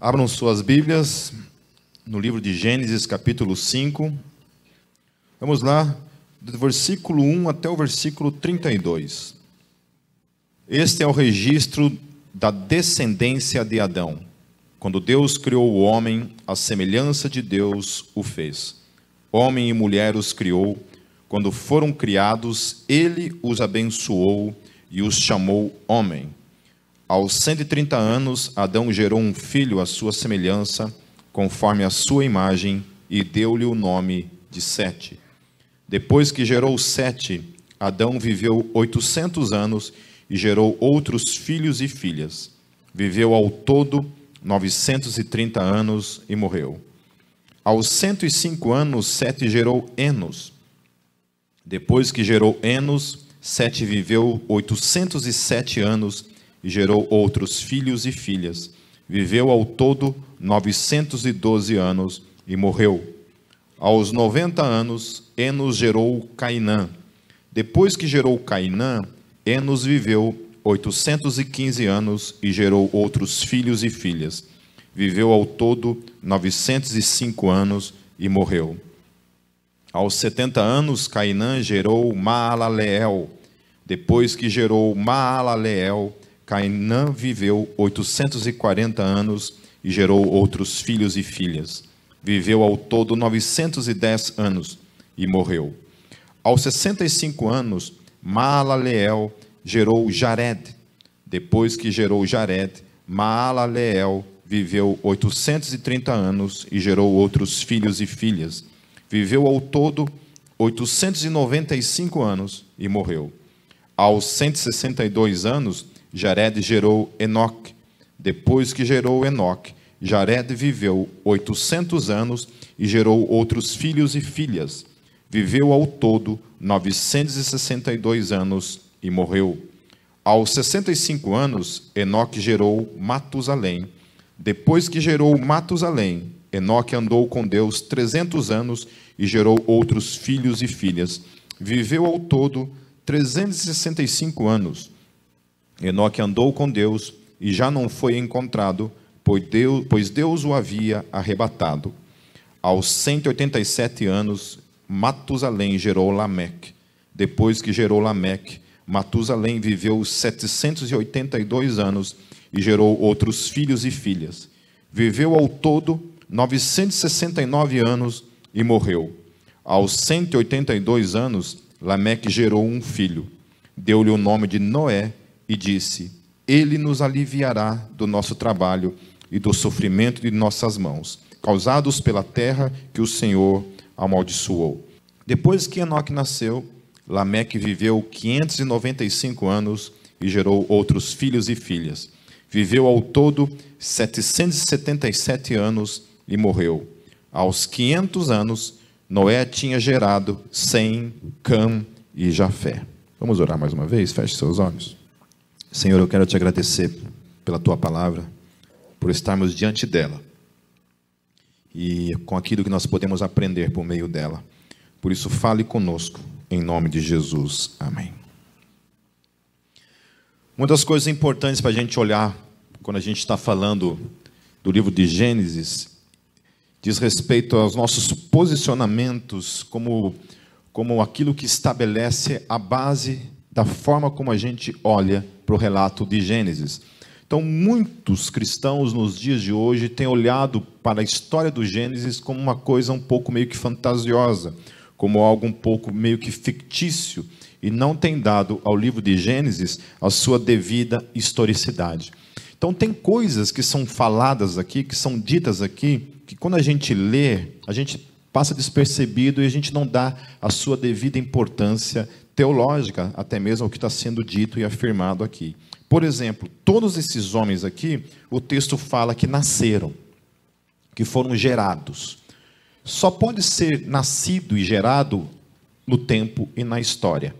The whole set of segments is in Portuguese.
Abram suas Bíblias no livro de Gênesis, capítulo 5. Vamos lá, do versículo 1 até o versículo 32. Este é o registro da descendência de Adão. Quando Deus criou o homem, a semelhança de Deus o fez. Homem e mulher os criou. Quando foram criados, ele os abençoou e os chamou homem. Aos 130 anos, Adão gerou um filho à sua semelhança, conforme a sua imagem, e deu-lhe o nome de Sete. Depois que gerou Sete, Adão viveu 800 anos e gerou outros filhos e filhas. Viveu ao todo 930 anos e morreu. Aos 105 anos, Sete gerou Enos. Depois que gerou Enos, Sete viveu 807 anos e gerou outros filhos e filhas. Viveu ao todo 912 anos e morreu. Aos 90 anos, Enos gerou Cainã. Depois que gerou Cainã, Enos viveu 815 anos e gerou outros filhos e filhas. Viveu ao todo 905 anos e morreu. Aos 70 anos, Cainã gerou Maalaleel. Depois que gerou Maalaleel, Cainã viveu 840 anos e gerou outros filhos e filhas. Viveu ao todo 910 anos e morreu. Aos 65 anos, Maalaleel gerou Jared. Depois que gerou Jared, Maalaleel viveu 830 anos e gerou outros filhos e filhas. Viveu ao todo 895 anos e morreu. Aos 162 anos, Jared gerou Enoque. Depois que gerou Enoque, Jared viveu 800 anos e gerou outros filhos e filhas. Viveu ao todo 962 anos e morreu. Aos 65 anos, Enoque gerou Matusalém. Depois que gerou Matusalém, Enoque andou com Deus 300 anos e gerou outros filhos e filhas. Viveu ao todo 365 anos Enoque andou com Deus e já não foi encontrado, pois Deus, pois Deus o havia arrebatado. Aos 187 anos, Matusalém gerou Lameque. Depois que gerou Lameque, Matusalém viveu 782 anos e gerou outros filhos e filhas. Viveu ao todo 969 anos e morreu. Aos 182 anos, Lameque gerou um filho. Deu-lhe o nome de Noé e disse: Ele nos aliviará do nosso trabalho e do sofrimento de nossas mãos, causados pela terra que o Senhor amaldiçoou. Depois que Enoque nasceu, Lameque viveu 595 anos e gerou outros filhos e filhas. Viveu ao todo 777 anos e morreu. Aos 500 anos, Noé tinha gerado Sem, Cam e Jafé. Vamos orar mais uma vez? Feche seus olhos. Senhor, eu quero te agradecer pela tua palavra, por estarmos diante dela e com aquilo que nós podemos aprender por meio dela. Por isso, fale conosco, em nome de Jesus. Amém. Uma das coisas importantes para a gente olhar quando a gente está falando do livro de Gênesis diz respeito aos nossos posicionamentos como, como aquilo que estabelece a base da forma como a gente olha para o relato de Gênesis. Então, muitos cristãos nos dias de hoje têm olhado para a história do Gênesis como uma coisa um pouco meio que fantasiosa, como algo um pouco meio que fictício, e não têm dado ao livro de Gênesis a sua devida historicidade. Então, tem coisas que são faladas aqui, que são ditas aqui, que quando a gente lê, a gente passa despercebido e a gente não dá a sua devida importância teológica, até mesmo o que está sendo dito e afirmado aqui. Por exemplo, todos esses homens aqui, o texto fala que nasceram, que foram gerados. Só pode ser nascido e gerado no tempo e na história.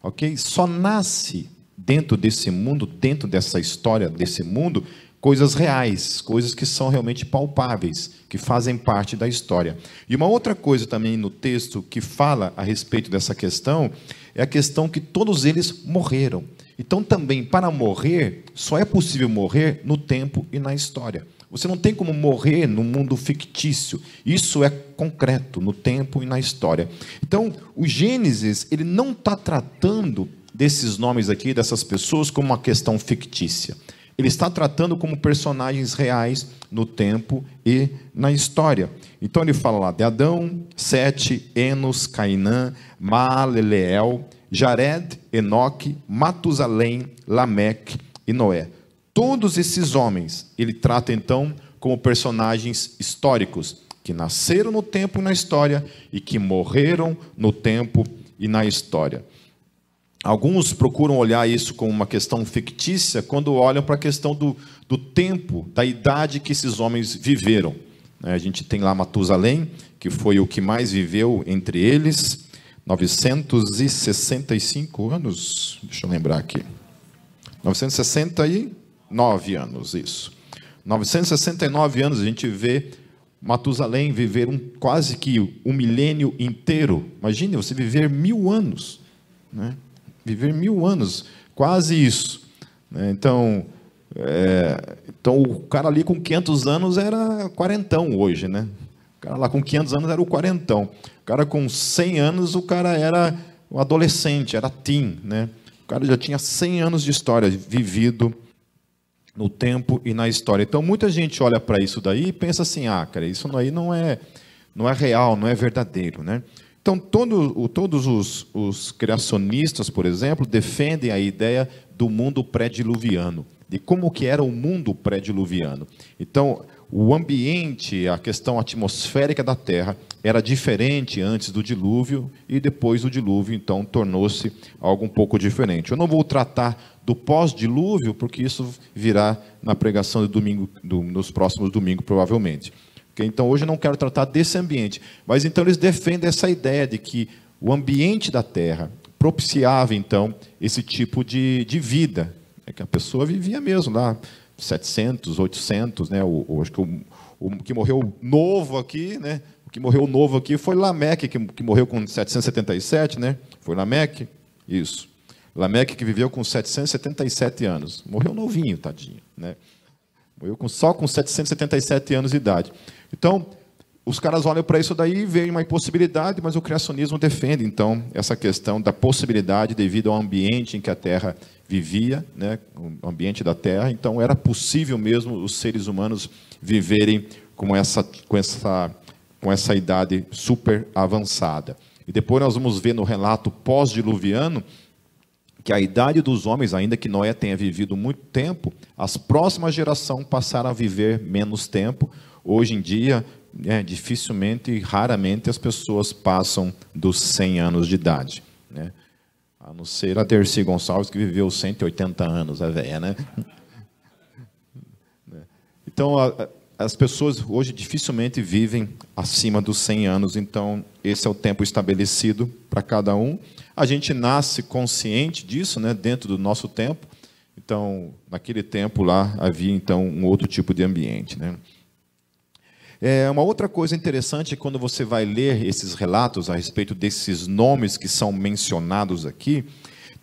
Ok? Só nasce dentro desse mundo, dentro dessa história, desse mundo, coisas reais, coisas que são realmente palpáveis, que fazem parte da história. E uma outra coisa também no texto que fala a respeito dessa questão é a questão que todos eles morreram. Então, também, para morrer, só é possível morrer no tempo e na história. Você não tem como morrer no mundo fictício. Isso é concreto, no tempo e na história. Então, o Gênesis, ele não está tratando desses nomes aqui, dessas pessoas, como uma questão fictícia. Ele está tratando como personagens reais no tempo e na história. Então ele fala lá de Adão, Sete, Enos, Cainã, Maaleleel, Jared, Enoque, Matusalém, Lameque e Noé. Todos esses homens, ele trata então como personagens históricos, que nasceram no tempo e na história e que morreram no tempo e na história. Alguns procuram olhar isso como uma questão fictícia quando olham para a questão do, do tempo, da idade que esses homens viveram. Né, a gente tem lá Matusalém, que foi o que mais viveu entre eles, 965 anos, deixa eu lembrar aqui. 969 anos, isso. 969 anos a gente vê Matusalém viver um, quase que um milênio inteiro. Imagine você viver mil anos. Né? Viver mil anos, quase isso. Né? Então, é, então, o cara ali com 500 anos era quarentão hoje, né? O cara lá com 500 anos era o quarentão. O cara com 100 anos, o cara era um adolescente, era teen, né? O cara já tinha 100 anos de história vivido no tempo e na história. Então, muita gente olha para isso daí e pensa assim, ah, cara, isso aí não é, não é real, não é verdadeiro, né? Então, todo, todos os, os, criacionistas, por exemplo, defendem a ideia do mundo pré-diluviano, de como que era o mundo pré-diluviano. Então, o ambiente, a questão atmosférica da Terra era diferente antes do dilúvio e depois do dilúvio, então tornou-se algo um pouco diferente. Eu não vou tratar do pós-dilúvio, porque isso virá na pregação do domingo, do, nos próximos domingos, provavelmente. Então hoje eu não quero tratar desse ambiente, mas então eles defendem essa ideia de que o ambiente da Terra propiciava então esse tipo de, de vida, é que a pessoa vivia mesmo lá 700, 800, né? O, o acho que o, o, que morreu novo aqui, né? O que morreu novo aqui foi Lameque, que, que morreu com 777, né? Foi Lameque, isso. Lameque que viveu com 777 anos, morreu novinho, tadinho, né? Morreu com, só com 777 anos de idade. Então, os caras olham para isso daí e veem uma impossibilidade, mas o criacionismo defende, então, essa questão da possibilidade devido ao ambiente em que a Terra vivia, né, o ambiente da Terra. Então, era possível mesmo os seres humanos viverem com essa, com essa, com essa idade super avançada. E depois nós vamos ver no relato pós-diluviano que a idade dos homens, ainda que Noé tenha vivido muito tempo, as próximas gerações passaram a viver menos tempo, Hoje em dia, é, dificilmente e raramente as pessoas passam dos 100 anos de idade. Né? A não ser a Dercy Gonçalves, que viveu 180 anos, a velha, né? Então, a, as pessoas hoje dificilmente vivem acima dos 100 anos, então esse é o tempo estabelecido para cada um. A gente nasce consciente disso, né, dentro do nosso tempo. Então, naquele tempo lá havia então um outro tipo de ambiente, né? É, uma outra coisa interessante é quando você vai ler esses relatos a respeito desses nomes que são mencionados aqui.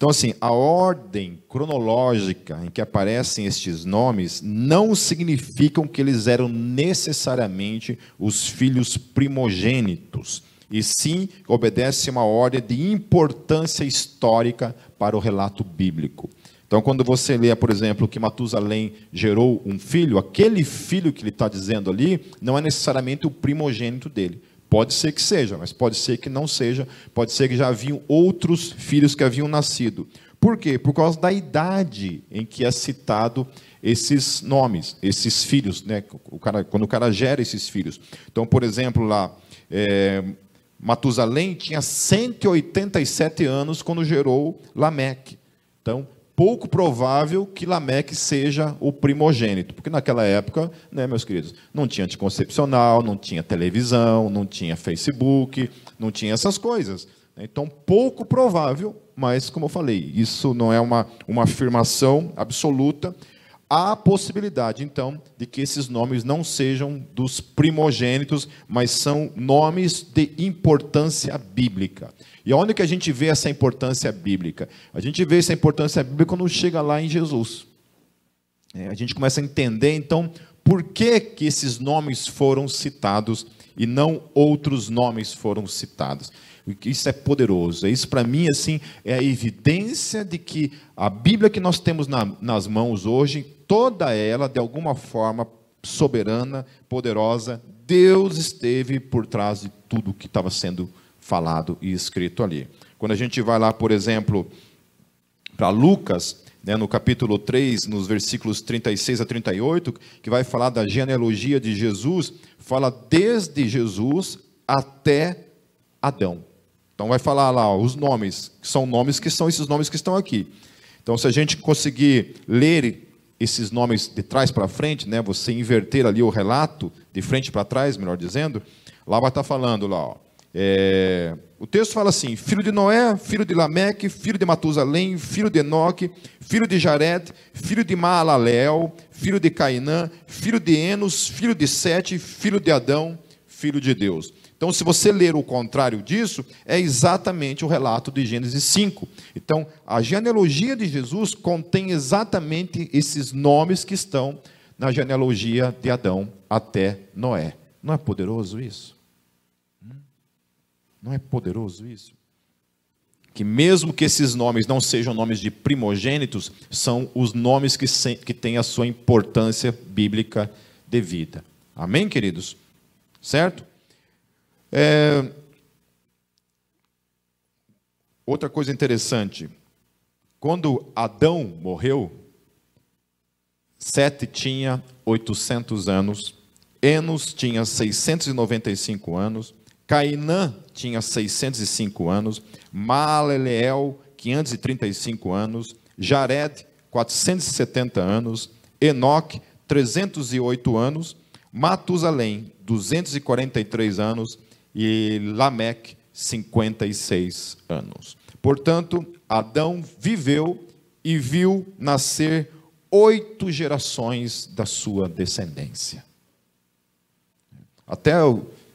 Então, assim, a ordem cronológica em que aparecem estes nomes não significam que eles eram necessariamente os filhos primogênitos, e sim obedece uma ordem de importância histórica para o relato bíblico. Então, quando você lê, por exemplo, que Matusalém gerou um filho, aquele filho que ele está dizendo ali não é necessariamente o primogênito dele. Pode ser que seja, mas pode ser que não seja. Pode ser que já haviam outros filhos que haviam nascido. Por quê? Por causa da idade em que é citado esses nomes, esses filhos, né? o cara, quando o cara gera esses filhos. Então, por exemplo, lá, é, Matusalém tinha 187 anos quando gerou Lameque. Então, pouco provável que Lameque seja o primogênito, porque naquela época, né, meus queridos, não tinha anticoncepcional, não tinha televisão, não tinha Facebook, não tinha essas coisas. Então, pouco provável, mas como eu falei, isso não é uma, uma afirmação absoluta. Há a possibilidade, então, de que esses nomes não sejam dos primogênitos, mas são nomes de importância bíblica. E onde que a gente vê essa importância bíblica? A gente vê essa importância bíblica quando chega lá em Jesus. É, a gente começa a entender, então, por que, que esses nomes foram citados e não outros nomes foram citados. Isso é poderoso. Isso, para mim, assim, é a evidência de que a Bíblia que nós temos na, nas mãos hoje, toda ela, de alguma forma, soberana, poderosa, Deus esteve por trás de tudo que estava sendo falado e escrito ali. Quando a gente vai lá, por exemplo, para Lucas, né, no capítulo 3, nos versículos 36 a 38, que vai falar da genealogia de Jesus, fala desde Jesus até Adão. Então vai falar lá ó, os nomes, que são nomes que são esses nomes que estão aqui. Então se a gente conseguir ler esses nomes de trás para frente, né, você inverter ali o relato de frente para trás, melhor dizendo, lá vai estar falando lá, ó, é, o texto fala assim: filho de Noé, filho de Lameque, filho de Matusalém, filho de Enoque, filho de Jared, filho de Maalalel, filho de Cainã, filho de Enos, filho de Sete, filho de Adão, filho de Deus. Então, se você ler o contrário disso, é exatamente o relato de Gênesis 5. Então, a genealogia de Jesus contém exatamente esses nomes que estão na genealogia de Adão até Noé. Não é poderoso isso? Não é poderoso isso? Que mesmo que esses nomes não sejam nomes de primogênitos, são os nomes que, que têm a sua importância bíblica devida. Amém, queridos? Certo? É... Outra coisa interessante. Quando Adão morreu, Sete tinha 800 anos, Enos tinha 695 anos, Cainã tinha 605 anos, Maleleel, 535 anos, Jared, 470 anos, Enoque, 308 anos, Matusalém, 243 anos e Lameque, 56 anos. Portanto, Adão viveu e viu nascer oito gerações da sua descendência. Até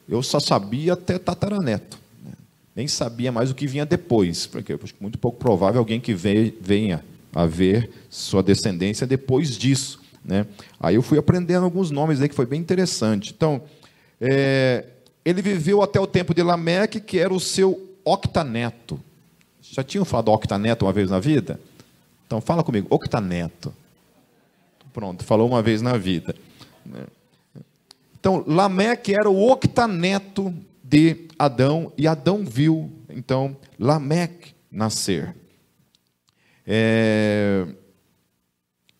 eu só sabia até tataraneto. Né? Nem sabia mais o que vinha depois, porque é muito pouco provável alguém que venha a ver sua descendência depois disso. Né? Aí eu fui aprendendo alguns nomes aí que foi bem interessante. Então, é, ele viveu até o tempo de Lameque, que era o seu octaneto. Já tinham falado octaneto uma vez na vida? Então fala comigo, octaneto. Pronto, falou uma vez na vida. Né? Então, Lameque era o octaneto de Adão, e Adão viu, então, Lameque nascer. É...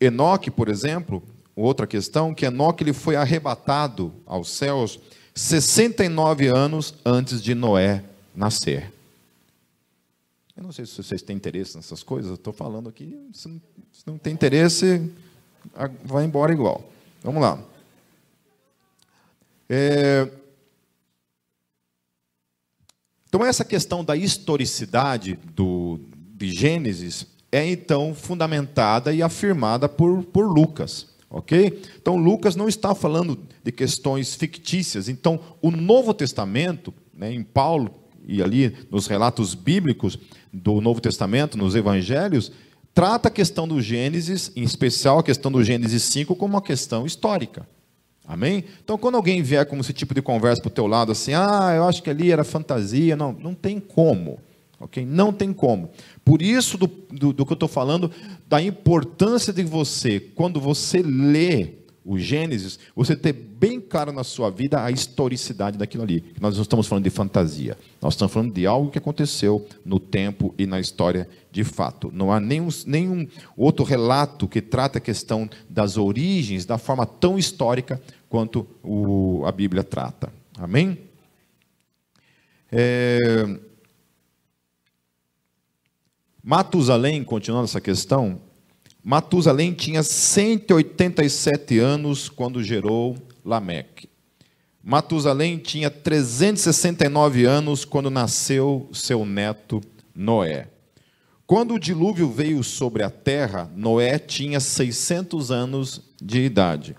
Enoque, por exemplo, outra questão, que Enoque ele foi arrebatado aos céus 69 anos antes de Noé nascer. Eu não sei se vocês têm interesse nessas coisas, estou falando aqui, se não, se não tem interesse, vai embora igual. Vamos lá. É... Então, essa questão da historicidade do, de Gênesis é então fundamentada e afirmada por, por Lucas. Ok? Então, Lucas não está falando de questões fictícias. Então, o Novo Testamento, né, em Paulo e ali nos relatos bíblicos do Novo Testamento, nos evangelhos, trata a questão do Gênesis, em especial a questão do Gênesis 5, como uma questão histórica. Amém? Então, quando alguém vier com esse tipo de conversa para o teu lado, assim, ah, eu acho que ali era fantasia, não, não tem como. Ok? Não tem como. Por isso, do, do, do que eu estou falando, da importância de você, quando você lê o Gênesis, você ter bem claro na sua vida a historicidade daquilo ali. Nós não estamos falando de fantasia, nós estamos falando de algo que aconteceu no tempo e na história de fato. Não há nenhum, nenhum outro relato que trata a questão das origens da forma tão histórica quanto o, a Bíblia trata. Amém? É... Matusalém, continuando essa questão, Matusalém tinha 187 anos quando gerou Lameque. Matusalém tinha 369 anos quando nasceu seu neto Noé. Quando o dilúvio veio sobre a terra, Noé tinha 600 anos de idade.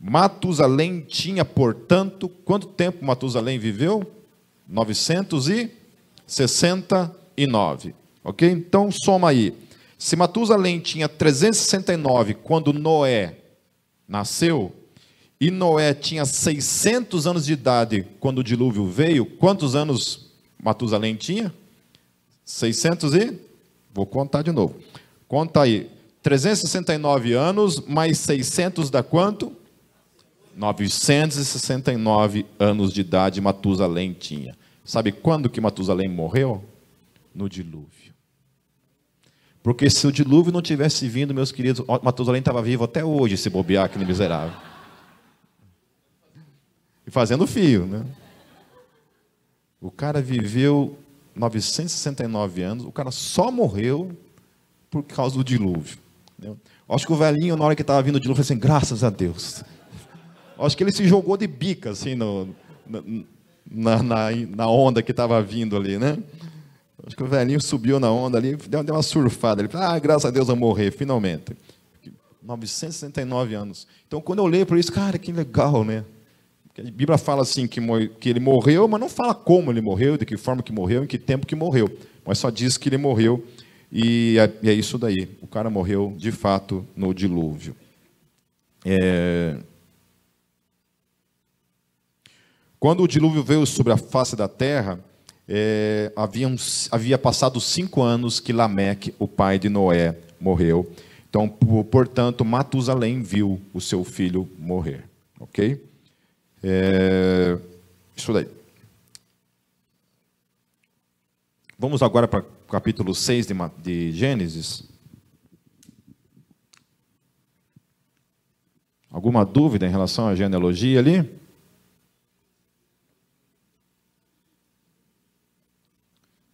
Matusalém tinha, portanto, quanto tempo Matusalém viveu? 969. Ok? Então soma aí. Se Matusalém tinha 369 quando Noé nasceu, e Noé tinha 600 anos de idade quando o dilúvio veio, quantos anos Matusalém tinha? 600 e? Vou contar de novo. Conta aí. 369 anos mais 600 dá quanto? 969 anos de idade Matusalém tinha. Sabe quando que Matusalém morreu? No dilúvio. Porque se o dilúvio não tivesse vindo, meus queridos, Matusalém estava vivo até hoje, se bobear aquele miserável. E fazendo fio, né? O cara viveu 969 anos, o cara só morreu por causa do dilúvio. Entendeu? Acho que o velhinho, na hora que estava vindo o dilúvio, falou assim: graças a Deus. Acho que ele se jogou de bica, assim, no, na, na, na onda que estava vindo ali, né? Acho que o velhinho subiu na onda ali, deu, deu uma surfada. Ele falou, ah, graças a Deus eu morrer, finalmente. 969 anos. Então, quando eu leio por isso, cara, que legal, né? A Bíblia fala assim que, que ele morreu, mas não fala como ele morreu, de que forma que morreu, em que tempo que morreu. Mas só diz que ele morreu e é, e é isso daí. O cara morreu de fato no dilúvio. É... Quando o dilúvio veio sobre a face da terra, é, havia, havia passado cinco anos que Lameque, o pai de Noé, morreu. Então, portanto, Matusalém viu o seu filho morrer. Ok? É, isso daí. Vamos agora para o capítulo 6 de, de Gênesis. Alguma dúvida em relação à genealogia ali?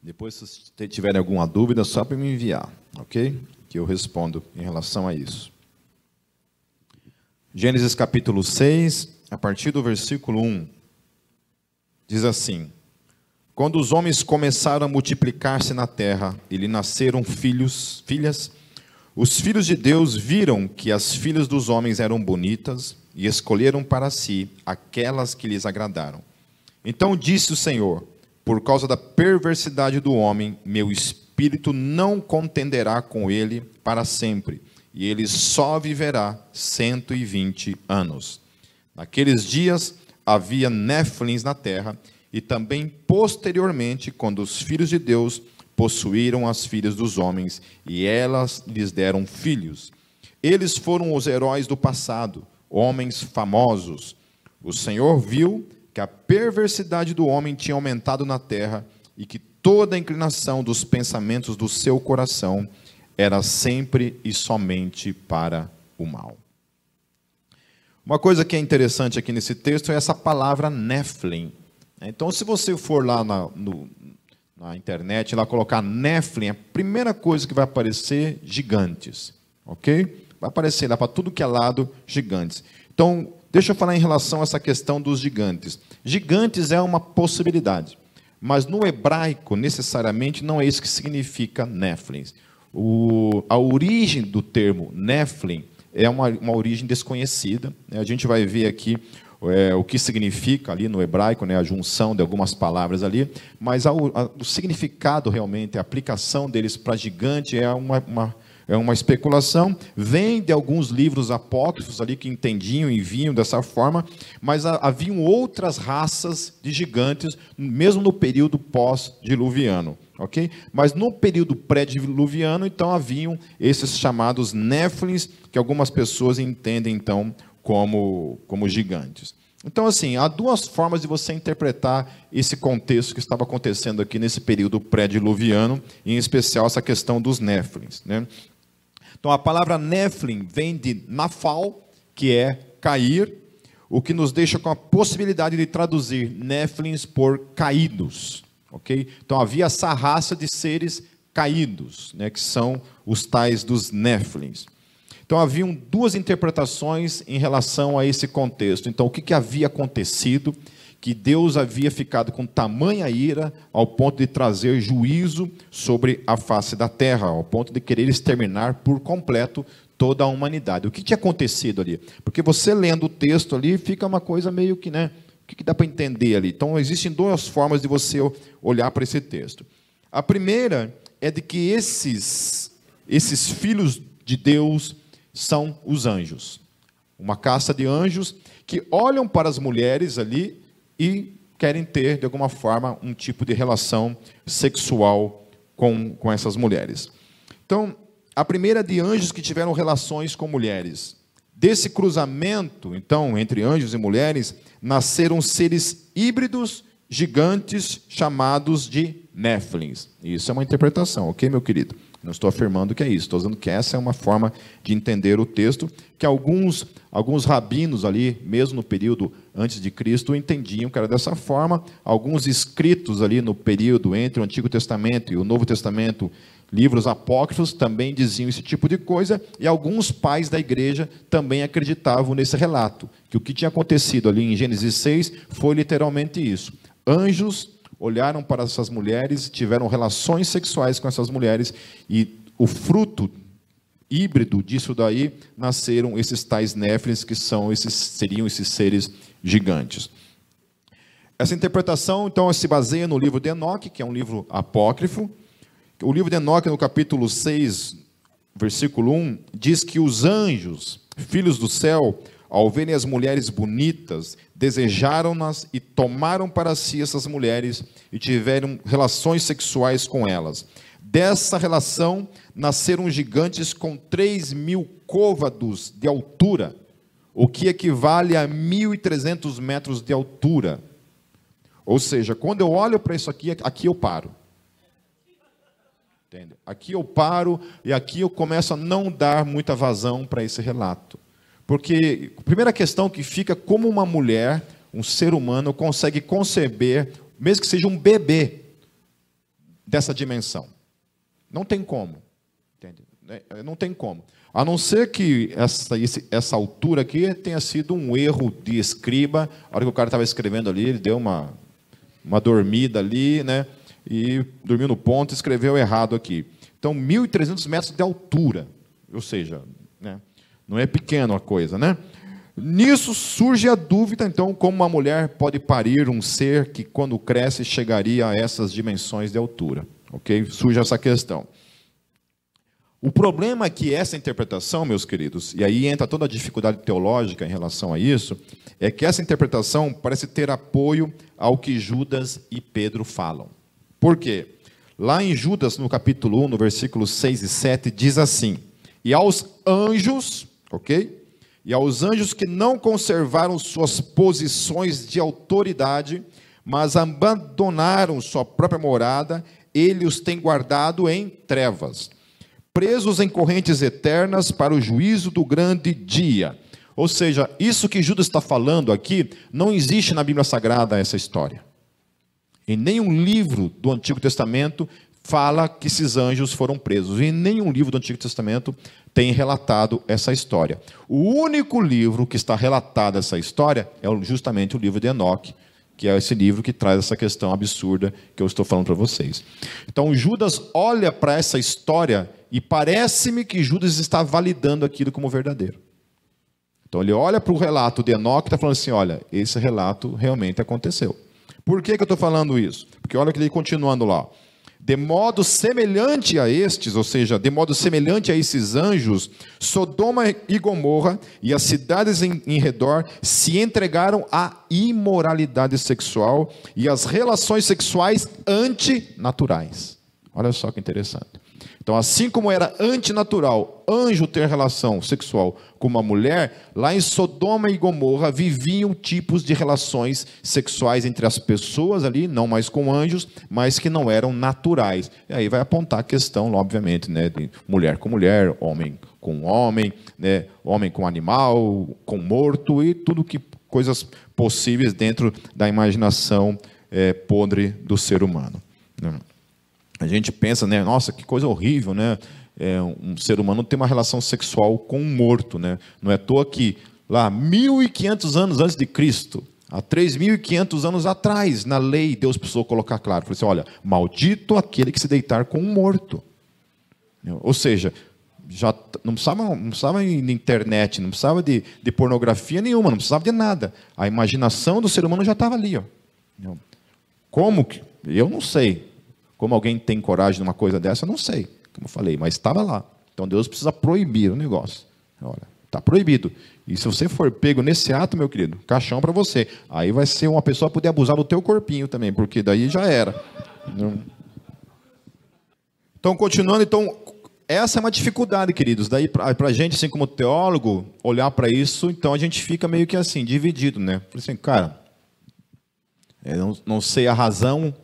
Depois, se tiverem alguma dúvida, só para me enviar, ok? Que eu respondo em relação a isso. Gênesis capítulo 6, a partir do versículo 1, diz assim: Quando os homens começaram a multiplicar-se na terra e lhe nasceram filhos, filhas, os filhos de Deus viram que as filhas dos homens eram bonitas e escolheram para si aquelas que lhes agradaram. Então disse o Senhor: por causa da perversidade do homem, meu espírito não contenderá com ele para sempre, e ele só viverá cento e vinte anos. Naqueles dias havia néflins na terra, e também posteriormente, quando os filhos de Deus possuíram as filhas dos homens, e elas lhes deram filhos. Eles foram os heróis do passado, homens famosos. O Senhor viu que a perversidade do homem tinha aumentado na terra e que toda a inclinação dos pensamentos do seu coração era sempre e somente para o mal. Uma coisa que é interessante aqui nesse texto é essa palavra Nephilim. Então, se você for lá na, no, na internet, lá colocar Nephilim, a primeira coisa que vai aparecer, gigantes. Ok? Vai aparecer lá para tudo que é lado, gigantes. Então, Deixa eu falar em relação a essa questão dos gigantes. Gigantes é uma possibilidade, mas no hebraico, necessariamente, não é isso que significa Nephilim. O, a origem do termo Nephilim é uma, uma origem desconhecida. Né? A gente vai ver aqui é, o que significa ali no hebraico, né, a junção de algumas palavras ali, mas a, a, o significado realmente, a aplicação deles para gigante é uma, uma é uma especulação, vem de alguns livros apócrifos ali que entendiam e vinham dessa forma, mas haviam outras raças de gigantes, mesmo no período pós-diluviano. ok? Mas no período pré-diluviano, então, haviam esses chamados néflins, que algumas pessoas entendem, então, como, como gigantes. Então, assim, há duas formas de você interpretar esse contexto que estava acontecendo aqui nesse período pré-diluviano, em especial essa questão dos néflins. Né? Então a palavra Nephilim vem de Nafal, que é cair, o que nos deixa com a possibilidade de traduzir Néflins por caídos. ok? Então havia essa raça de seres caídos, né, que são os tais dos Néflins. Então haviam duas interpretações em relação a esse contexto. Então o que, que havia acontecido que Deus havia ficado com tamanha ira ao ponto de trazer juízo sobre a face da terra, ao ponto de querer exterminar por completo toda a humanidade. O que tinha acontecido ali? Porque você lendo o texto ali fica uma coisa meio que, né? O que dá para entender ali? Então, existem duas formas de você olhar para esse texto. A primeira é de que esses, esses filhos de Deus são os anjos. Uma caça de anjos que olham para as mulheres ali e querem ter, de alguma forma, um tipo de relação sexual com, com essas mulheres. Então, a primeira de anjos que tiveram relações com mulheres. Desse cruzamento, então, entre anjos e mulheres, nasceram seres híbridos gigantes chamados de Néfilins. Isso é uma interpretação, ok, meu querido? Não estou afirmando que é isso, estou dizendo que essa é uma forma de entender o texto que alguns, alguns rabinos ali, mesmo no período antes de Cristo, entendiam que era dessa forma. Alguns escritos ali no período entre o Antigo Testamento e o Novo Testamento, livros apócrifos, também diziam esse tipo de coisa, e alguns pais da igreja também acreditavam nesse relato, que o que tinha acontecido ali em Gênesis 6 foi literalmente isso. Anjos olharam para essas mulheres, tiveram relações sexuais com essas mulheres e o fruto híbrido disso daí nasceram esses tais néfilins que são esses seriam esses seres gigantes. Essa interpretação então se baseia no livro de Enoque, que é um livro apócrifo. O livro de Enoque no capítulo 6, versículo 1, diz que os anjos, filhos do céu, ao verem as mulheres bonitas, desejaram-nas e tomaram para si essas mulheres e tiveram relações sexuais com elas. Dessa relação nasceram gigantes com 3 mil côvados de altura, o que equivale a 1.300 metros de altura. Ou seja, quando eu olho para isso aqui, aqui eu paro. Entende? Aqui eu paro e aqui eu começo a não dar muita vazão para esse relato. Porque a primeira questão que fica como uma mulher, um ser humano, consegue conceber, mesmo que seja um bebê, dessa dimensão. Não tem como. Entende? É, não tem como. A não ser que essa, essa altura aqui tenha sido um erro de escriba. A hora que o cara estava escrevendo ali, ele deu uma, uma dormida ali, né? E dormiu no ponto e escreveu errado aqui. Então, 1.300 metros de altura. Ou seja, né? Não é pequena a coisa, né? Nisso surge a dúvida, então, como uma mulher pode parir um ser que, quando cresce, chegaria a essas dimensões de altura. Ok? Surge essa questão. O problema é que essa interpretação, meus queridos, e aí entra toda a dificuldade teológica em relação a isso, é que essa interpretação parece ter apoio ao que Judas e Pedro falam. Por quê? Lá em Judas, no capítulo 1, no versículos 6 e 7, diz assim: E aos anjos ok? E aos anjos que não conservaram suas posições de autoridade, mas abandonaram sua própria morada, ele os tem guardado em trevas, presos em correntes eternas para o juízo do grande dia. Ou seja, isso que Judas está falando aqui, não existe na Bíblia Sagrada essa história. Em nenhum livro do Antigo Testamento fala que esses anjos foram presos. Em nenhum livro do Antigo Testamento tem relatado essa história. O único livro que está relatado essa história é justamente o livro de Enoque, que é esse livro que traz essa questão absurda que eu estou falando para vocês. Então Judas olha para essa história e parece-me que Judas está validando aquilo como verdadeiro. Então ele olha para o relato de Enoque e está falando assim: olha, esse relato realmente aconteceu. Por que, que eu estou falando isso? Porque olha que ele continuando lá de modo semelhante a estes, ou seja, de modo semelhante a esses anjos, Sodoma e Gomorra e as cidades em, em redor se entregaram à imoralidade sexual e às relações sexuais antinaturais. Olha só que interessante. Então, assim como era antinatural anjo ter relação sexual com uma mulher, lá em Sodoma e Gomorra viviam tipos de relações sexuais entre as pessoas ali, não mais com anjos, mas que não eram naturais. E aí vai apontar a questão, obviamente, né, de mulher com mulher, homem com homem, né, homem com animal, com morto e tudo que coisas possíveis dentro da imaginação é, podre do ser humano. Né? A gente pensa, né, nossa, que coisa horrível, né? É, um ser humano ter uma relação sexual com um morto, né? Não é à toa que lá 1500 anos antes de Cristo, Há 3.500 anos atrás, na lei, Deus precisou colocar claro. Falou assim: olha, maldito aquele que se deitar com um morto. Ou seja, já não precisava, não precisava na internet, não precisava de, de, pornografia nenhuma, não precisava de nada. A imaginação do ser humano já estava ali. Ó. Como que? Eu não sei. Como alguém tem coragem de uma coisa dessa, não sei. Como eu falei, mas estava lá. Então Deus precisa proibir o negócio. Olha, está proibido. E se você for pego nesse ato, meu querido, caixão para você. Aí vai ser uma pessoa poder abusar do teu corpinho também, porque daí já era. Então, continuando, então, essa é uma dificuldade, queridos. Daí, para a gente, assim como teólogo, olhar para isso, então a gente fica meio que assim, dividido, né? Assim, cara, não, não sei a razão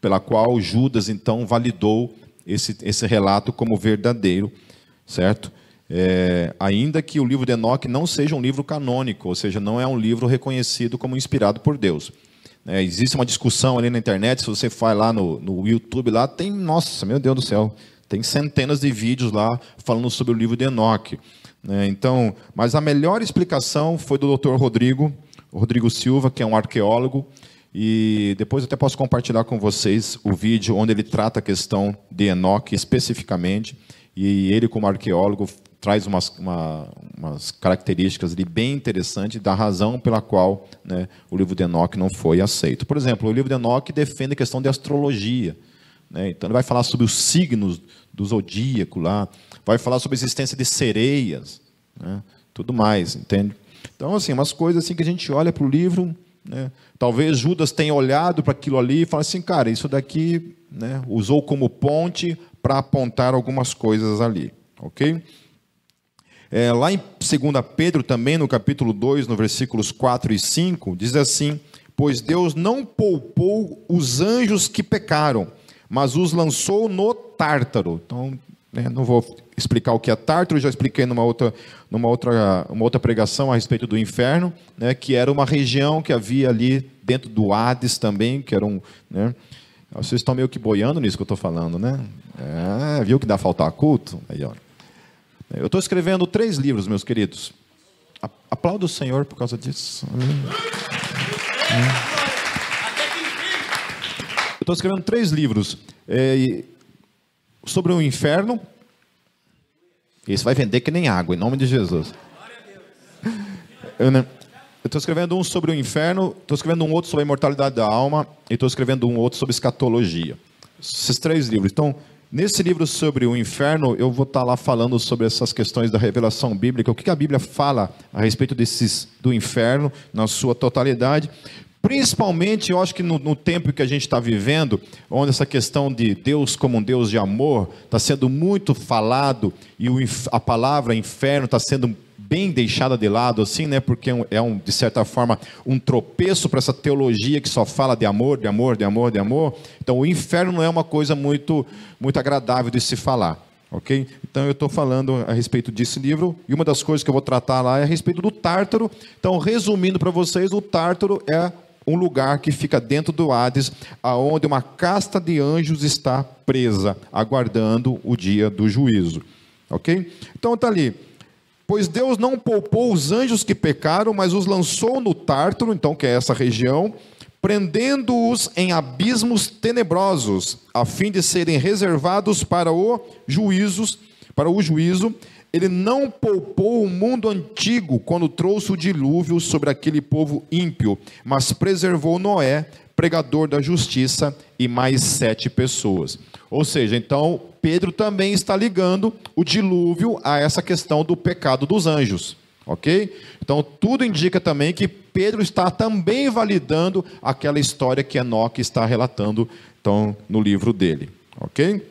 pela qual Judas, então, validou esse, esse relato como verdadeiro, certo? É, ainda que o livro de Enoque não seja um livro canônico, ou seja, não é um livro reconhecido como inspirado por Deus. É, existe uma discussão ali na internet, se você vai lá no, no YouTube, lá tem, nossa, meu Deus do céu, tem centenas de vídeos lá falando sobre o livro de Enoque. Né? Então, mas a melhor explicação foi do Dr. Rodrigo, Rodrigo Silva, que é um arqueólogo, e depois até posso compartilhar com vocês o vídeo onde ele trata a questão de Enoque especificamente, e ele como arqueólogo traz umas, uma, umas características ali bem interessantes da razão pela qual né, o livro de Enoque não foi aceito. Por exemplo, o livro de Enoque defende a questão de astrologia. Né? Então, ele vai falar sobre os signos do zodíaco lá, vai falar sobre a existência de sereias, né? tudo mais, entende? Então, assim, umas coisas assim que a gente olha para o livro, né? Talvez Judas tenha olhado para aquilo ali e fala assim, cara, isso daqui né, usou como ponte para apontar algumas coisas ali, ok? É, lá em 2 Pedro, também no capítulo 2, no versículos 4 e 5, diz assim: Pois Deus não poupou os anjos que pecaram, mas os lançou no Tártaro. Então, né, não vou explicar o que é Tártaro, já expliquei numa outra, numa outra, uma outra pregação a respeito do inferno, né, que era uma região que havia ali dentro do Hades também, que era um. Né, vocês estão meio que boiando nisso que eu estou falando, né? É, viu que dá faltar culto? Aí, ó. Eu estou escrevendo três livros, meus queridos. Aplaudo o Senhor por causa disso. Amém estou escrevendo três livros é, sobre o inferno. Esse vai vender que nem água, em nome de Jesus. Eu estou escrevendo um sobre o inferno, estou escrevendo um outro sobre a imortalidade da alma e estou escrevendo um outro sobre escatologia. Esses três livros. Então, nesse livro sobre o inferno, eu vou estar tá lá falando sobre essas questões da revelação bíblica, o que a Bíblia fala a respeito desses, do inferno na sua totalidade. Principalmente, eu acho que no, no tempo que a gente está vivendo, onde essa questão de Deus como um Deus de amor está sendo muito falado e o, a palavra inferno está sendo bem deixada de lado, assim, né? Porque é, um, é de certa forma um tropeço para essa teologia que só fala de amor, de amor, de amor, de amor. Então, o inferno não é uma coisa muito, muito agradável de se falar. Ok? Então eu estou falando a respeito desse livro e uma das coisas que eu vou tratar lá é a respeito do Tártaro. Então, resumindo para vocês, o Tártaro é um lugar que fica dentro do Hades, aonde uma casta de anjos está presa, aguardando o dia do juízo. Ok? Então está ali. Pois Deus não poupou os anjos que pecaram, mas os lançou no Tártaro, então que é essa região, prendendo-os em abismos tenebrosos, a fim de serem reservados para o juízos, para o juízo ele não poupou o mundo antigo quando trouxe o dilúvio sobre aquele povo ímpio, mas preservou Noé, pregador da justiça, e mais sete pessoas. Ou seja, então Pedro também está ligando o dilúvio a essa questão do pecado dos anjos. Ok? Então tudo indica também que Pedro está também validando aquela história que Enoque está relatando então, no livro dele. Ok?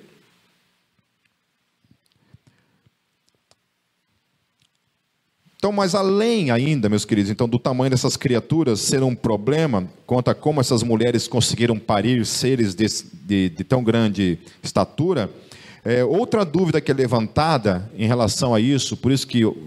Então, mas além ainda, meus queridos, então do tamanho dessas criaturas ser um problema, quanto a como essas mulheres conseguiram parir seres de, de, de tão grande estatura, é, outra dúvida que é levantada em relação a isso, por isso que eu,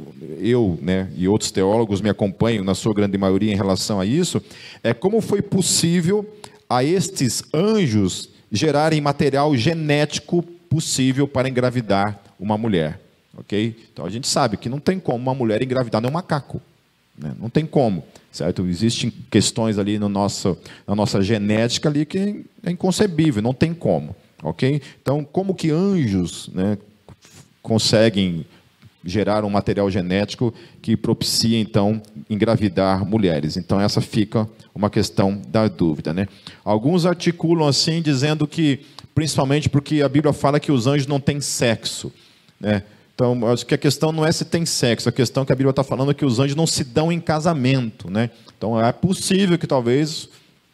eu né, e outros teólogos me acompanham, na sua grande maioria, em relação a isso, é como foi possível a estes anjos gerarem material genético possível para engravidar uma mulher. Ok? Então a gente sabe que não tem como uma mulher engravidar nem um macaco. Né? Não tem como, certo? Existem questões ali no nosso, na nossa genética ali que é inconcebível, não tem como, ok? Então, como que anjos né, conseguem gerar um material genético que propicia, então, engravidar mulheres. Então, essa fica uma questão da dúvida. Né? Alguns articulam assim, dizendo que, principalmente porque a Bíblia fala que os anjos não têm sexo. Né? Então, acho que a questão não é se tem sexo, a questão que a Bíblia está falando é que os anjos não se dão em casamento. Né? Então, é possível que talvez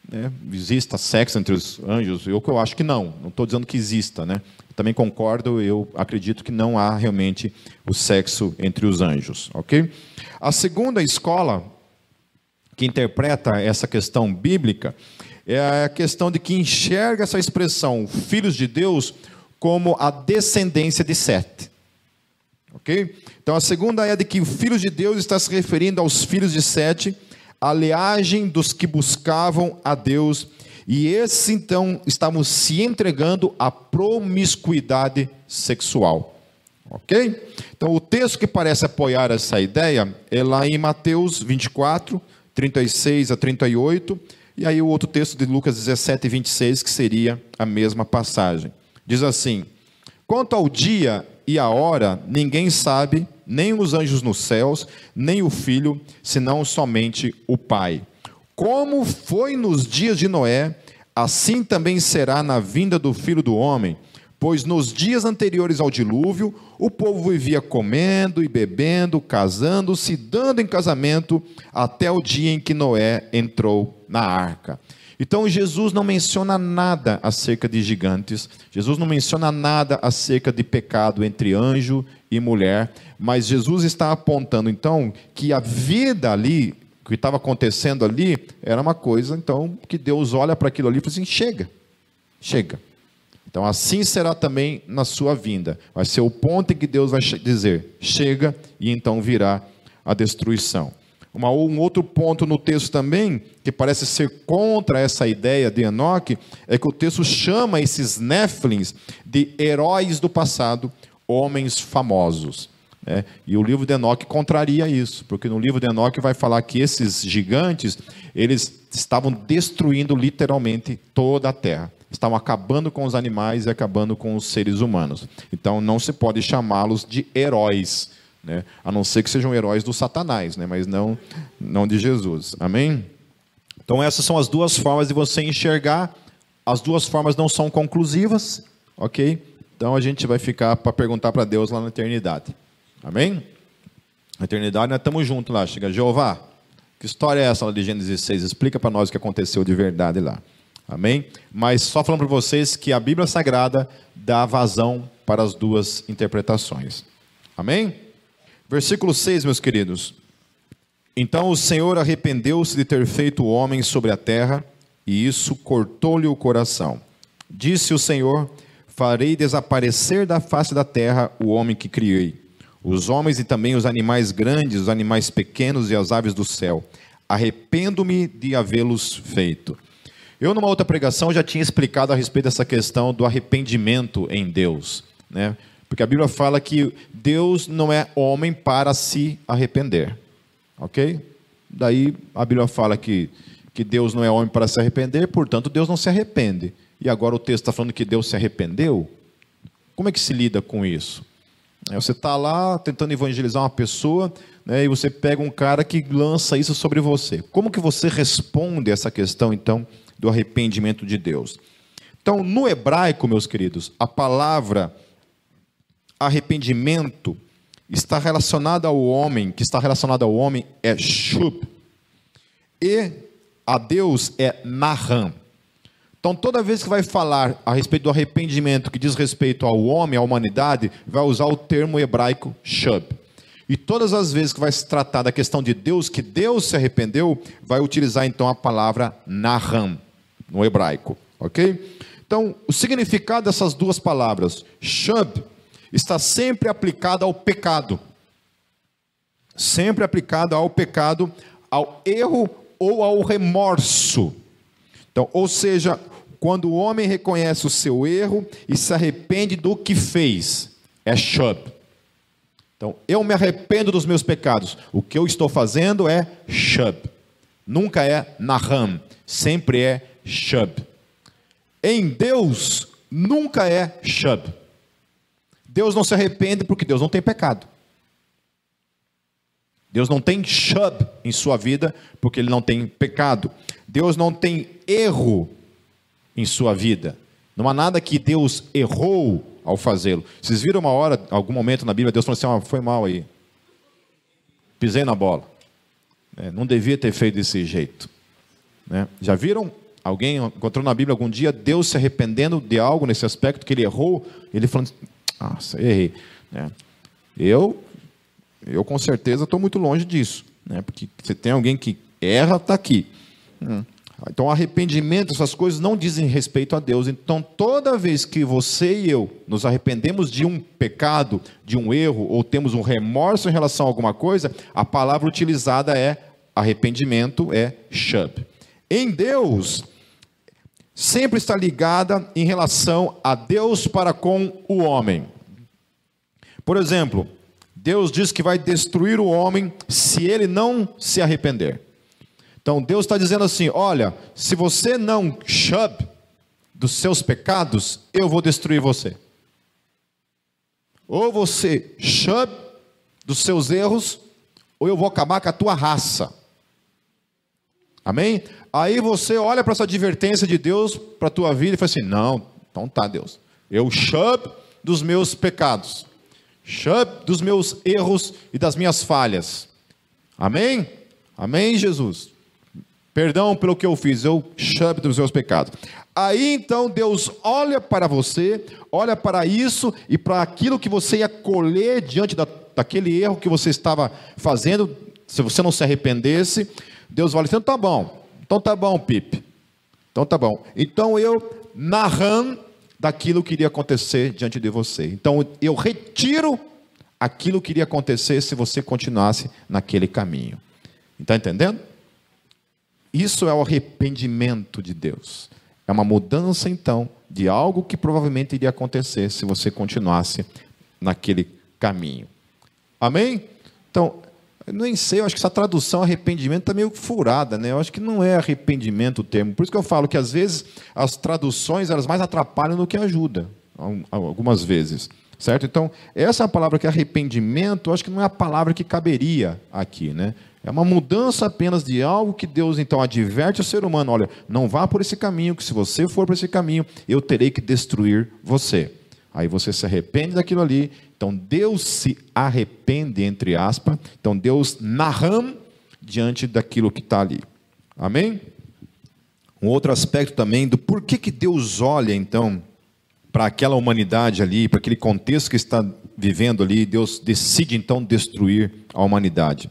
né, exista sexo entre os anjos, eu que eu acho que não, não estou dizendo que exista, né? Também concordo, eu acredito que não há realmente o sexo entre os anjos, ok? A segunda escola que interpreta essa questão bíblica é a questão de que enxerga essa expressão filhos de Deus como a descendência de Sete. Ok? Então a segunda é de que o filhos de Deus está se referindo aos filhos de Sete, a linhagem dos que buscavam a Deus e esses então estavam se entregando à promiscuidade sexual. Ok? Então o texto que parece apoiar essa ideia é lá em Mateus 24, 36 a 38, e aí o outro texto de Lucas 17, 26, que seria a mesma passagem. Diz assim: Quanto ao dia e a hora, ninguém sabe, nem os anjos nos céus, nem o filho, senão somente o Pai. Como foi nos dias de Noé, assim também será na vinda do filho do homem. Pois nos dias anteriores ao dilúvio, o povo vivia comendo e bebendo, casando-se, dando em casamento, até o dia em que Noé entrou na arca. Então Jesus não menciona nada acerca de gigantes, Jesus não menciona nada acerca de pecado entre anjo e mulher, mas Jesus está apontando então que a vida ali o que estava acontecendo ali era uma coisa, então, que Deus olha para aquilo ali e fala assim: chega, chega. Então, assim será também na sua vinda. Vai ser o ponto em que Deus vai dizer: chega, e então virá a destruição. Uma, um outro ponto no texto também, que parece ser contra essa ideia de Enoque, é que o texto chama esses Néflins de heróis do passado, homens famosos. É, e o livro de Enoque contraria isso, porque no livro de Enoque vai falar que esses gigantes, eles estavam destruindo literalmente toda a terra. Estavam acabando com os animais e acabando com os seres humanos. Então não se pode chamá-los de heróis, né? a não ser que sejam heróis do Satanás, né? mas não, não de Jesus. Amém? Então essas são as duas formas de você enxergar. As duas formas não são conclusivas, ok? Então a gente vai ficar para perguntar para Deus lá na eternidade. Amém? Na eternidade nós estamos juntos lá. Chega, Jeová, que história é essa lá de Gênesis 6? Explica para nós o que aconteceu de verdade lá. Amém? Mas só falando para vocês que a Bíblia Sagrada dá vazão para as duas interpretações. Amém? Versículo 6, meus queridos. Então o Senhor arrependeu-se de ter feito o homem sobre a terra, e isso cortou-lhe o coração. Disse o Senhor: Farei desaparecer da face da terra o homem que criei os homens e também os animais grandes, os animais pequenos e as aves do céu. Arrependo-me de havê-los feito. Eu, numa outra pregação, já tinha explicado a respeito dessa questão do arrependimento em Deus, né? Porque a Bíblia fala que Deus não é homem para se arrepender, ok? Daí a Bíblia fala que, que Deus não é homem para se arrepender, portanto Deus não se arrepende. E agora o texto está falando que Deus se arrependeu? Como é que se lida com isso? Você está lá tentando evangelizar uma pessoa né, e você pega um cara que lança isso sobre você. Como que você responde essa questão, então, do arrependimento de Deus? Então, no hebraico, meus queridos, a palavra arrependimento está relacionada ao homem, que está relacionada ao homem é shub. E a Deus é naham. Então, toda vez que vai falar a respeito do arrependimento que diz respeito ao homem, à humanidade, vai usar o termo hebraico shub. E todas as vezes que vai se tratar da questão de Deus, que Deus se arrependeu, vai utilizar então a palavra naham, no hebraico, ok? Então, o significado dessas duas palavras, shub, está sempre aplicado ao pecado. Sempre aplicado ao pecado, ao erro ou ao remorso. Então, ou seja, quando o homem reconhece o seu erro e se arrepende do que fez, é shub. Então, eu me arrependo dos meus pecados. O que eu estou fazendo é shub. Nunca é naham, sempre é shub. Em Deus, nunca é shub. Deus não se arrepende porque Deus não tem pecado. Deus não tem shub em sua vida porque ele não tem pecado. Deus não tem erro em sua vida. Não há nada que Deus errou ao fazê-lo. Vocês viram uma hora, algum momento na Bíblia, Deus falou assim: ah, foi mal aí. Pisei na bola. É, não devia ter feito desse jeito. Né? Já viram? Alguém encontrou na Bíblia algum dia Deus se arrependendo de algo nesse aspecto que ele errou? Ele falando, nossa, errei. Né? Eu, eu com certeza estou muito longe disso. Né? Porque se tem alguém que erra, está aqui. Hum. Então, arrependimento, essas coisas não dizem respeito a Deus. Então, toda vez que você e eu nos arrependemos de um pecado, de um erro, ou temos um remorso em relação a alguma coisa, a palavra utilizada é arrependimento, é shub. Em Deus, sempre está ligada em relação a Deus para com o homem. Por exemplo, Deus diz que vai destruir o homem se ele não se arrepender. Então Deus está dizendo assim: olha, se você não shub dos seus pecados, eu vou destruir você. Ou você shub dos seus erros, ou eu vou acabar com a tua raça. Amém? Aí você olha para essa advertência de Deus para a tua vida e fala assim: não, então tá, Deus. Eu shub dos meus pecados, shub dos meus erros e das minhas falhas. Amém? Amém, Jesus? Perdão pelo que eu fiz, eu chame dos meus pecados. Aí então Deus olha para você, olha para isso e para aquilo que você ia colher diante da, daquele erro que você estava fazendo, se você não se arrependesse, Deus vai dizendo: tá bom, então tá bom, Pipe, então tá bom. Então eu narrando daquilo que iria acontecer diante de você. Então eu retiro aquilo que iria acontecer se você continuasse naquele caminho. Está entendendo? Isso é o arrependimento de Deus. É uma mudança, então, de algo que provavelmente iria acontecer se você continuasse naquele caminho. Amém? Então, eu nem sei, eu acho que essa tradução arrependimento está meio furada, né? Eu acho que não é arrependimento o termo. Por isso que eu falo que às vezes as traduções elas mais atrapalham do que ajudam, algumas vezes. Certo? Então, essa palavra que é arrependimento, eu acho que não é a palavra que caberia aqui, né? É uma mudança apenas de algo que Deus então adverte o ser humano: olha, não vá por esse caminho, que se você for por esse caminho, eu terei que destruir você. Aí você se arrepende daquilo ali. Então Deus se arrepende, entre aspas. Então Deus narram diante daquilo que está ali. Amém? Um outro aspecto também do porquê que Deus olha então para aquela humanidade ali, para aquele contexto que está vivendo ali, Deus decide então destruir a humanidade.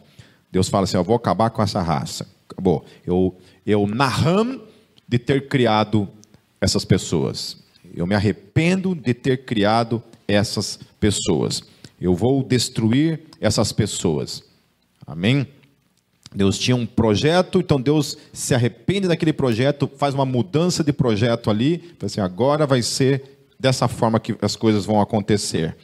Deus fala assim: Eu vou acabar com essa raça. Acabou. Eu, eu narram de ter criado essas pessoas. Eu me arrependo de ter criado essas pessoas. Eu vou destruir essas pessoas. Amém? Deus tinha um projeto, então Deus se arrepende daquele projeto, faz uma mudança de projeto ali, fala assim, agora vai ser dessa forma que as coisas vão acontecer.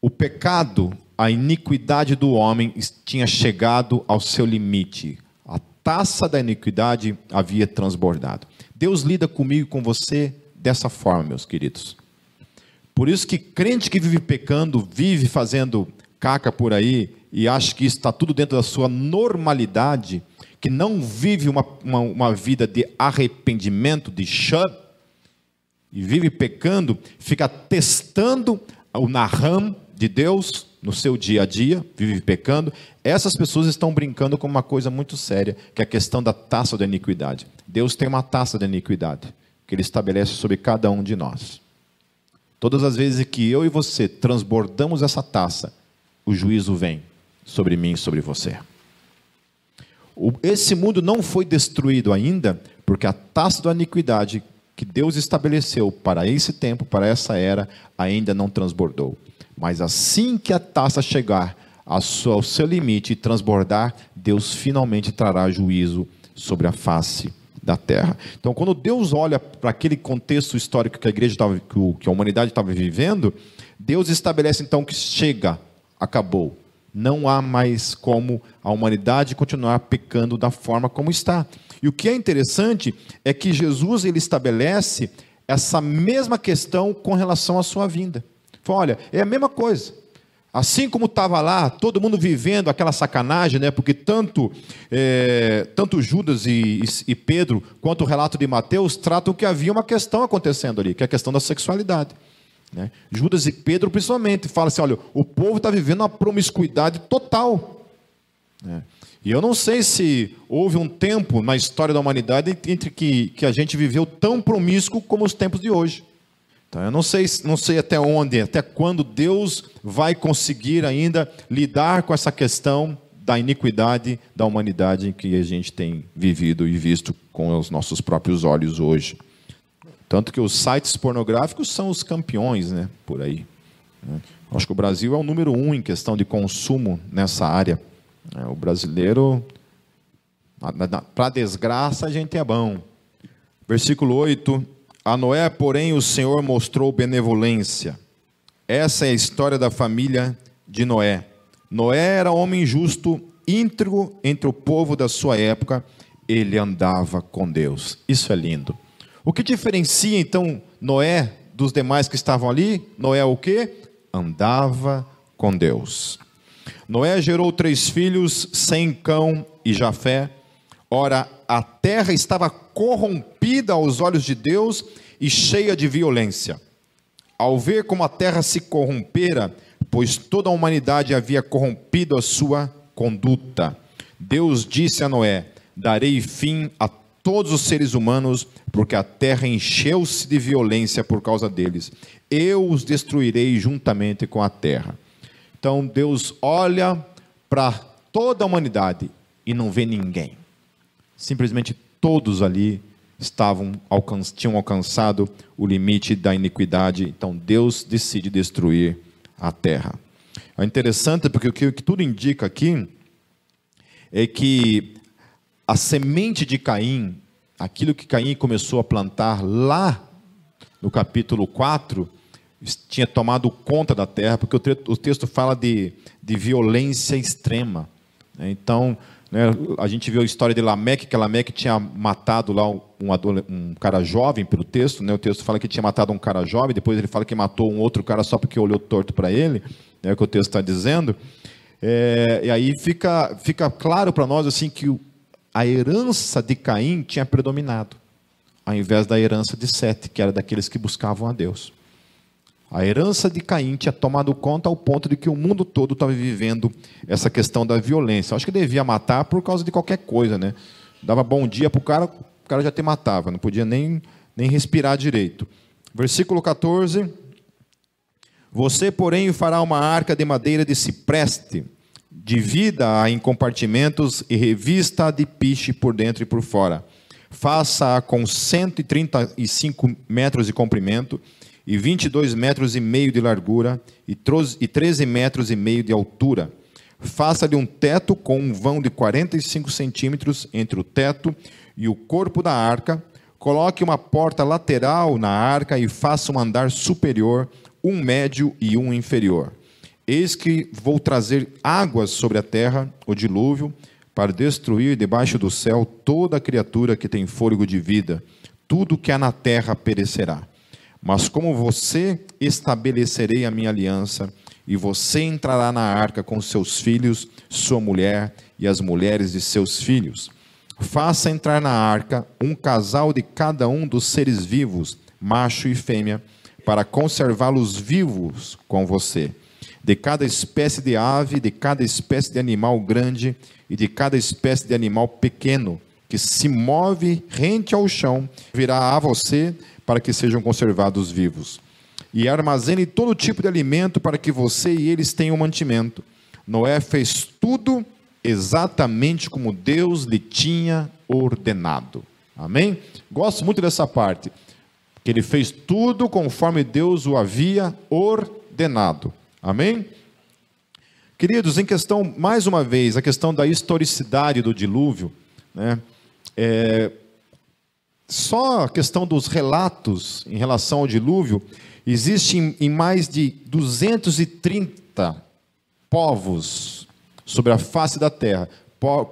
O pecado a iniquidade do homem tinha chegado ao seu limite. A taça da iniquidade havia transbordado. Deus lida comigo e com você dessa forma, meus queridos. Por isso que crente que vive pecando, vive fazendo caca por aí e acha que está tudo dentro da sua normalidade, que não vive uma, uma, uma vida de arrependimento, de shut, e vive pecando, fica testando o narram de Deus no seu dia a dia, vive pecando, essas pessoas estão brincando com uma coisa muito séria, que é a questão da taça da iniquidade. Deus tem uma taça da iniquidade que ele estabelece sobre cada um de nós. Todas as vezes que eu e você transbordamos essa taça, o juízo vem sobre mim e sobre você. Esse mundo não foi destruído ainda, porque a taça da iniquidade que Deus estabeleceu para esse tempo, para essa era, ainda não transbordou. Mas assim que a taça chegar ao seu limite e transbordar, Deus finalmente trará juízo sobre a face da terra. Então, quando Deus olha para aquele contexto histórico que a igreja estava, que a humanidade estava vivendo, Deus estabelece então que chega, acabou. Não há mais como a humanidade continuar pecando da forma como está. E o que é interessante é que Jesus ele estabelece essa mesma questão com relação à sua vinda. Fala, olha, é a mesma coisa. Assim como estava lá, todo mundo vivendo aquela sacanagem, né? porque tanto, é, tanto Judas e, e, Pedro, quanto o relato de Mateus, tratam que havia uma questão acontecendo ali, que é a questão da sexualidade. Né? Judas e Pedro, principalmente, falam assim: olha, o povo está vivendo uma promiscuidade total. Né? E eu não sei se houve um tempo na história da humanidade entre que, que a gente viveu tão promíscuo como os tempos de hoje. Então, eu não sei, não sei até onde, até quando Deus vai conseguir ainda lidar com essa questão da iniquidade da humanidade que a gente tem vivido e visto com os nossos próprios olhos hoje. Tanto que os sites pornográficos são os campeões, né, por aí. Acho que o Brasil é o número um em questão de consumo nessa área. É, o brasileiro, para desgraça, a gente é bom. Versículo 8 a Noé, porém, o Senhor mostrou benevolência. Essa é a história da família de Noé. Noé era homem justo, íntegro entre o povo da sua época, ele andava com Deus. Isso é lindo. O que diferencia então Noé dos demais que estavam ali? Noé o que? Andava com Deus. Noé gerou três filhos, Sem, Cão e Jafé. Ora, a terra estava corrompida aos olhos de Deus e cheia de violência. Ao ver como a terra se corrompera, pois toda a humanidade havia corrompido a sua conduta, Deus disse a Noé: Darei fim a todos os seres humanos, porque a terra encheu-se de violência por causa deles. Eu os destruirei juntamente com a terra. Então Deus olha para toda a humanidade e não vê ninguém. Simplesmente todos ali estavam tinham alcançado o limite da iniquidade, então Deus decide destruir a terra. É interessante porque o que, o tudo indica aqui é que a semente de Caim, aquilo que Caim começou a plantar lá no capítulo 4, tinha tomado conta da terra, porque o, texto fala de, de violência extrema. Né? Então, né? A gente viu a história de Lameque, que Lameque tinha matado lá um, um, cara jovem, pelo texto. Né? O texto fala que tinha matado um cara jovem, depois ele fala que matou um outro cara só porque olhou torto para ele. É o que o texto está dizendo. É, e aí fica, fica claro para nós assim que a herança de Caim tinha predominado, ao invés da herança de Sete, que era daqueles que buscavam a Deus. A herança de Caim tinha tomado conta ao ponto de que o mundo todo estava vivendo essa questão da violência. Acho que devia matar por causa de qualquer coisa, né? Dava bom dia para o cara, o cara já te matava, não podia nem, nem respirar direito. Versículo 14. Você, porém, fará uma arca de madeira de cipreste, divida-a em compartimentos e revista-a de piche por dentro e por fora. Faça-a com 135 metros de comprimento e 22 metros e meio de largura e 13 metros e meio de altura. Faça-lhe um teto com um vão de 45 centímetros entre o teto e o corpo da arca. Coloque uma porta lateral na arca e faça um andar superior, um médio e um inferior. Eis que vou trazer águas sobre a terra, o dilúvio, para destruir debaixo do céu toda criatura que tem fôlego de vida. Tudo que há na terra perecerá. Mas como você estabelecerei a minha aliança, e você entrará na arca com seus filhos, sua mulher e as mulheres de seus filhos. Faça entrar na arca um casal de cada um dos seres vivos, macho e fêmea, para conservá-los vivos com você. De cada espécie de ave, de cada espécie de animal grande e de cada espécie de animal pequeno, que se move rente ao chão, virá a você para que sejam conservados vivos. E armazene todo tipo de alimento para que você e eles tenham mantimento. Noé fez tudo exatamente como Deus lhe tinha ordenado. Amém? Gosto muito dessa parte. Que ele fez tudo conforme Deus o havia ordenado. Amém? Queridos, em questão, mais uma vez, a questão da historicidade do dilúvio, né? É, só a questão dos relatos em relação ao dilúvio, existe em, em mais de 230 povos sobre a face da terra,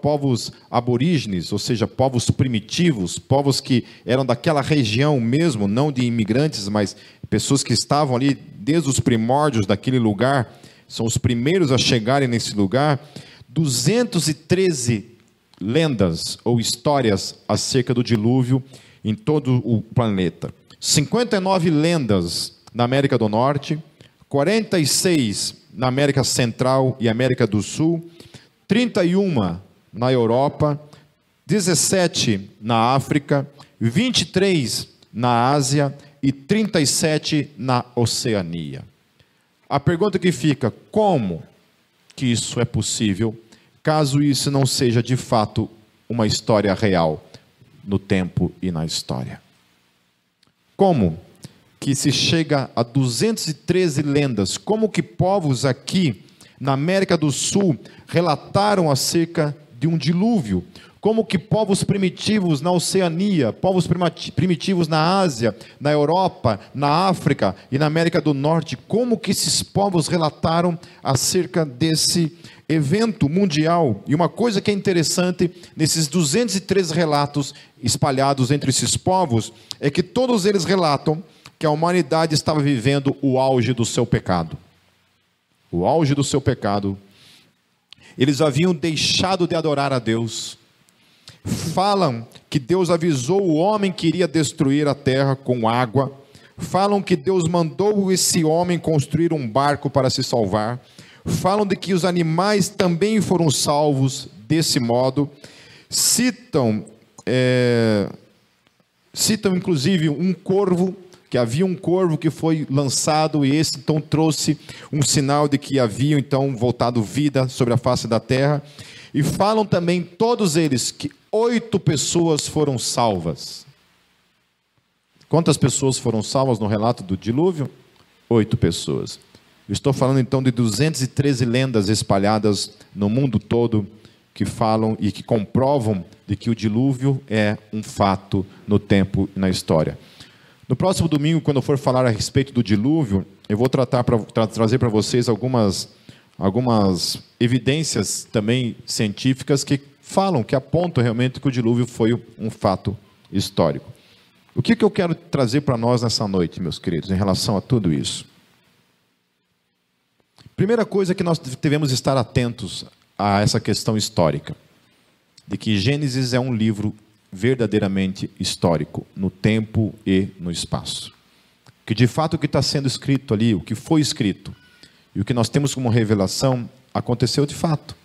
povos aborígenes, ou seja, povos primitivos, povos que eram daquela região mesmo, não de imigrantes, mas pessoas que estavam ali desde os primórdios daquele lugar, são os primeiros a chegarem nesse lugar. 213 lendas ou histórias acerca do dilúvio em todo o planeta. 59 lendas na América do Norte, 46 na América Central e América do Sul, 31 na Europa, 17 na África, 23 na Ásia e 37 na Oceania. A pergunta que fica: como que isso é possível, caso isso não seja de fato uma história real no tempo e na história? Como que se chega a 213 lendas? Como que povos aqui na América do Sul relataram acerca de um dilúvio? Como que povos primitivos na Oceania, povos primitivos na Ásia, na Europa, na África e na América do Norte, como que esses povos relataram acerca desse evento mundial? E uma coisa que é interessante nesses 203 relatos espalhados entre esses povos é que todos eles relatam que a humanidade estava vivendo o auge do seu pecado. O auge do seu pecado. Eles haviam deixado de adorar a Deus. Falam que Deus avisou o homem que iria destruir a terra com água. Falam que Deus mandou esse homem construir um barco para se salvar. Falam de que os animais também foram salvos desse modo. Citam, é, citam inclusive um corvo que havia um corvo que foi lançado e esse então trouxe um sinal de que havia então voltado vida sobre a face da terra. E falam também todos eles que oito pessoas foram salvas. Quantas pessoas foram salvas no relato do dilúvio? Oito pessoas. estou falando então de 213 lendas espalhadas no mundo todo que falam e que comprovam de que o dilúvio é um fato no tempo e na história. No próximo domingo, quando eu for falar a respeito do dilúvio, eu vou tratar pra, tra trazer para vocês algumas, algumas evidências também científicas que falam, que apontam realmente que o dilúvio foi um fato histórico. O que, que eu quero trazer para nós nessa noite, meus queridos, em relação a tudo isso? Primeira coisa é que nós devemos estar atentos a essa questão histórica, de que Gênesis é um livro verdadeiramente histórico, no tempo e no espaço. Que de fato o que está sendo escrito ali, o que foi escrito, e o que nós temos como revelação, aconteceu de fato.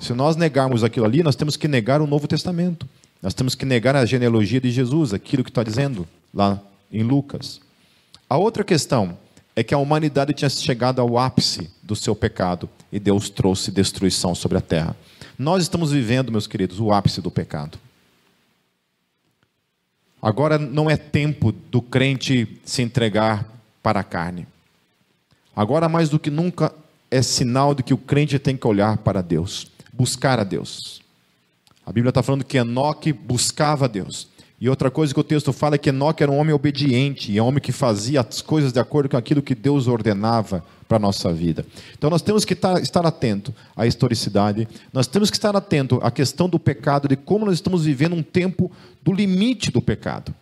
Se nós negarmos aquilo ali, nós temos que negar o Novo Testamento. Nós temos que negar a genealogia de Jesus, aquilo que está dizendo lá em Lucas. A outra questão é que a humanidade tinha chegado ao ápice do seu pecado e Deus trouxe destruição sobre a terra. Nós estamos vivendo, meus queridos, o ápice do pecado. Agora não é tempo do crente se entregar para a carne. Agora, mais do que nunca, é sinal de que o crente tem que olhar para Deus, buscar a Deus. A Bíblia está falando que Enoque buscava Deus. E outra coisa que o texto fala é que Enoque era um homem obediente, e é um homem que fazia as coisas de acordo com aquilo que Deus ordenava para a nossa vida. Então nós temos que estar, estar atento à historicidade, nós temos que estar atento à questão do pecado, de como nós estamos vivendo um tempo do limite do pecado.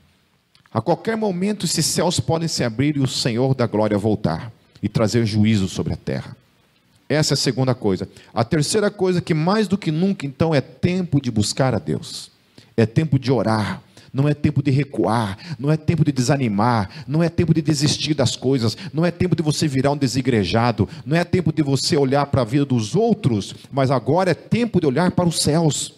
A qualquer momento esses céus podem se abrir e o Senhor da glória voltar e trazer juízo sobre a terra. Essa é a segunda coisa. A terceira coisa que mais do que nunca então é tempo de buscar a Deus. É tempo de orar, não é tempo de recuar, não é tempo de desanimar, não é tempo de desistir das coisas, não é tempo de você virar um desigrejado, não é tempo de você olhar para a vida dos outros, mas agora é tempo de olhar para os céus.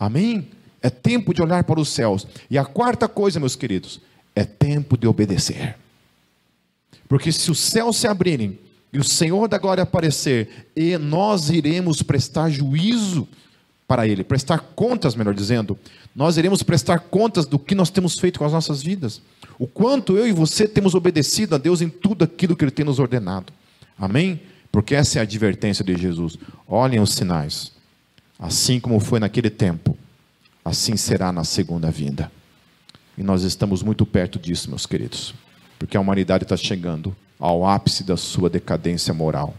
Amém? É tempo de olhar para os céus. E a quarta coisa, meus queridos, é tempo de obedecer. Porque se os céus se abrirem e o Senhor da glória aparecer, e nós iremos prestar juízo para Ele, prestar contas, melhor dizendo, nós iremos prestar contas do que nós temos feito com as nossas vidas. O quanto eu e você temos obedecido a Deus em tudo aquilo que Ele tem nos ordenado. Amém? Porque essa é a advertência de Jesus. Olhem os sinais. Assim como foi naquele tempo, assim será na segunda vinda. E nós estamos muito perto disso, meus queridos, porque a humanidade está chegando ao ápice da sua decadência moral.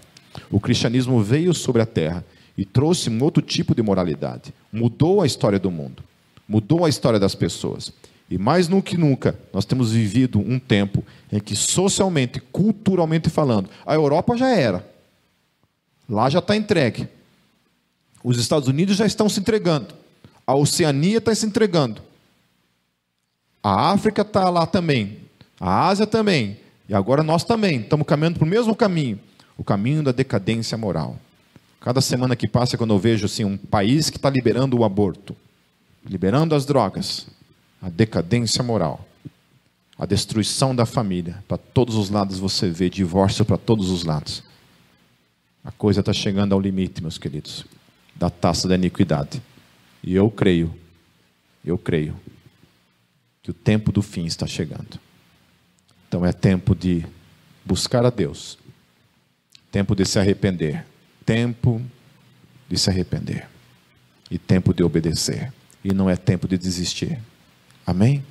O cristianismo veio sobre a terra e trouxe um outro tipo de moralidade, mudou a história do mundo, mudou a história das pessoas. E mais do que nunca, nós temos vivido um tempo em que, socialmente, culturalmente falando, a Europa já era. Lá já está entregue. Os Estados Unidos já estão se entregando. A Oceania está se entregando. A África está lá também. A Ásia também. E agora nós também estamos caminhando para o mesmo caminho o caminho da decadência moral. Cada semana que passa, quando eu vejo assim, um país que está liberando o aborto, liberando as drogas, a decadência moral, a destruição da família. Para todos os lados você vê divórcio para todos os lados. A coisa está chegando ao limite, meus queridos, da taça da iniquidade. E eu creio, eu creio, que o tempo do fim está chegando. Então é tempo de buscar a Deus, tempo de se arrepender, tempo de se arrepender e tempo de obedecer. E não é tempo de desistir. Amém?